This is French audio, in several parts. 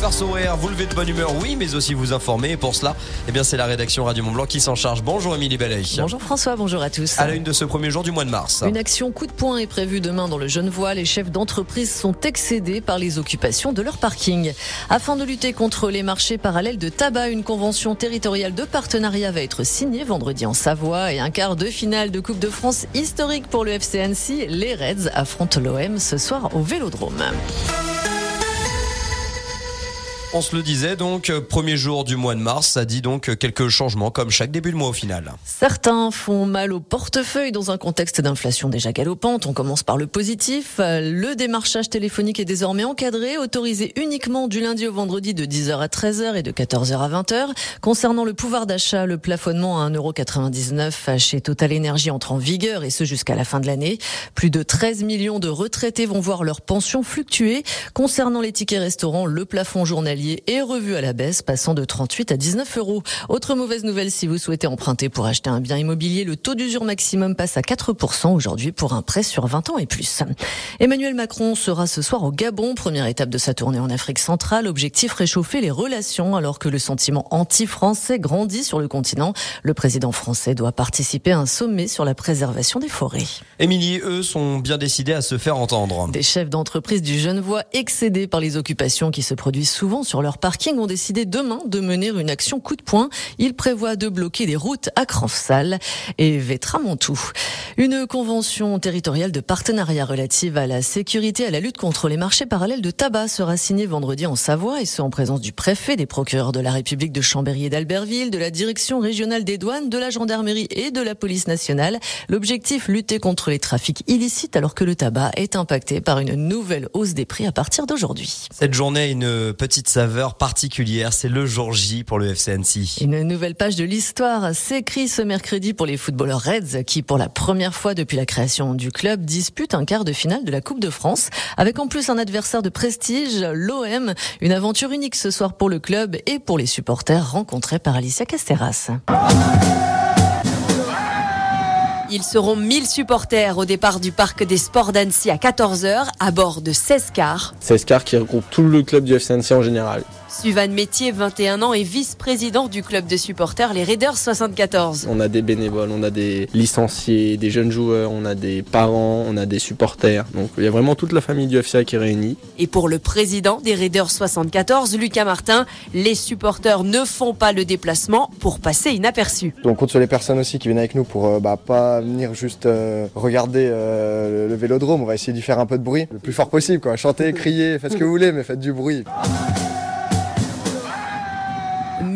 faire sourire, vous lever de bonne humeur, oui, mais aussi vous informer. Et pour cela, eh bien, c'est la rédaction Radio Mont Blanc qui s'en charge. Bonjour Émilie Bellet. Bonjour François, bonjour à tous. À la une de ce premier jour du mois de mars. Une action coup de poing est prévue demain dans le Genevois. Les chefs d'entreprise sont excédés par les occupations de leur parking. Afin de lutter contre les marchés parallèles de tabac, une convention territoriale de partenariat va être signée vendredi en Savoie et un quart de finale de Coupe de France historique pour le FC Annecy. Les Reds affrontent l'OM ce soir au Vélodrome. On se le disait donc, premier jour du mois de mars, ça dit donc quelques changements comme chaque début de mois au final. Certains font mal au portefeuille dans un contexte d'inflation déjà galopante. On commence par le positif. Le démarchage téléphonique est désormais encadré, autorisé uniquement du lundi au vendredi de 10h à 13h et de 14h à 20h. Concernant le pouvoir d'achat, le plafonnement à 1,99€ chez Total Energy entre en vigueur et ce jusqu'à la fin de l'année. Plus de 13 millions de retraités vont voir leur pension fluctuer. Concernant les tickets restaurants, le plafond journalier est revu à la baisse, passant de 38 à 19 euros. Autre mauvaise nouvelle, si vous souhaitez emprunter pour acheter un bien immobilier, le taux d'usure maximum passe à 4% aujourd'hui pour un prêt sur 20 ans et plus. Emmanuel Macron sera ce soir au Gabon, première étape de sa tournée en Afrique centrale. Objectif réchauffer les relations alors que le sentiment anti-français grandit sur le continent. Le président français doit participer à un sommet sur la préservation des forêts. Émilie, eux, sont bien décidés à se faire entendre. Des chefs d'entreprise du Genevois excédés par les occupations qui se produisent souvent sur leur parking ont décidé demain de mener une action coup de poing. Ils prévoient de bloquer les routes à Cranfsal et Vétramontou. Une convention territoriale de partenariat relative à la sécurité et à la lutte contre les marchés parallèles de tabac sera signée vendredi en Savoie et ce en présence du préfet, des procureurs de la République de Chambéry et d'Albertville, de la direction régionale des douanes, de la gendarmerie et de la police nationale. L'objectif, lutter contre les trafics illicites alors que le tabac est impacté par une nouvelle hausse des prix à partir d'aujourd'hui. Cette journée une petite C'est le jour J pour le FCNC. Une nouvelle page de l'histoire s'écrit ce mercredi pour les footballeurs Reds qui, pour la première fois depuis la création du club, disputent un quart de finale de la Coupe de France avec en plus un adversaire de prestige, l'OM. Une aventure unique ce soir pour le club et pour les supporters rencontrés par Alicia Casteras. Ils seront 1000 supporters au départ du parc des sports d'Annecy à 14h à bord de 16 cars. 16 cars qui regroupent tout le club du FC Annecy en général. Suvan Métier, 21 ans, est vice-président du club de supporters, les Raiders 74. On a des bénévoles, on a des licenciés, des jeunes joueurs, on a des parents, on a des supporters. Donc il y a vraiment toute la famille du FCA qui est réunie. Et pour le président des Raiders 74, Lucas Martin, les supporters ne font pas le déplacement pour passer inaperçus. On compte sur les personnes aussi qui viennent avec nous pour euh, bah, pas venir juste euh, regarder euh, le vélodrome. On va essayer d'y faire un peu de bruit, le plus fort possible. Quoi. Chanter, crier, faites ce que vous voulez, mais faites du bruit.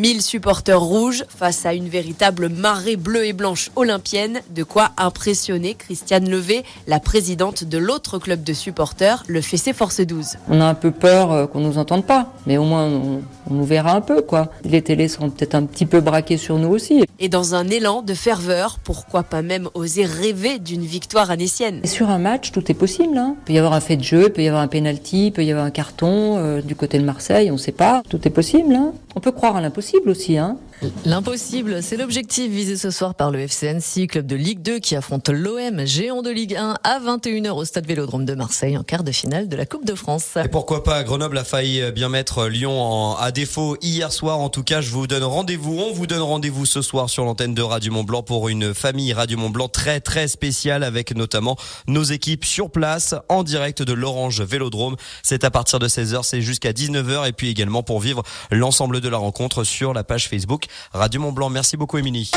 1000 supporters rouges face à une véritable marée bleue et blanche olympienne, de quoi impressionner Christiane Levé, la présidente de l'autre club de supporters, le Fessé Force 12. On a un peu peur euh, qu'on nous entende pas, mais au moins on, on nous verra un peu quoi. Les télés seront peut-être un petit peu braquées sur nous aussi. Et dans un élan de ferveur, pourquoi pas même oser rêver d'une victoire anécienne Et Sur un match, tout est possible. Hein. Il peut y avoir un fait de jeu, il peut y avoir un penalty, il peut y avoir un carton euh, du côté de Marseille, on ne sait pas. Tout est possible. Hein. On peut croire à l'impossible aussi. Hein. L'impossible, c'est l'objectif visé ce soir par le FCNC, club de Ligue 2 qui affronte l'OM, géant de Ligue 1, à 21h au stade Vélodrome de Marseille en quart de finale de la Coupe de France. Et pourquoi pas, Grenoble a failli bien mettre Lyon en, à défaut hier soir. En tout cas, je vous donne rendez-vous, on vous donne rendez-vous ce soir sur l'antenne de Radio Mont Blanc pour une famille Radio Mont Blanc très très spéciale avec notamment nos équipes sur place en direct de l'Orange Vélodrome. C'est à partir de 16h, c'est jusqu'à 19h et puis également pour vivre l'ensemble de la rencontre sur la page Facebook Radio Mont Blanc. Merci beaucoup Émilie.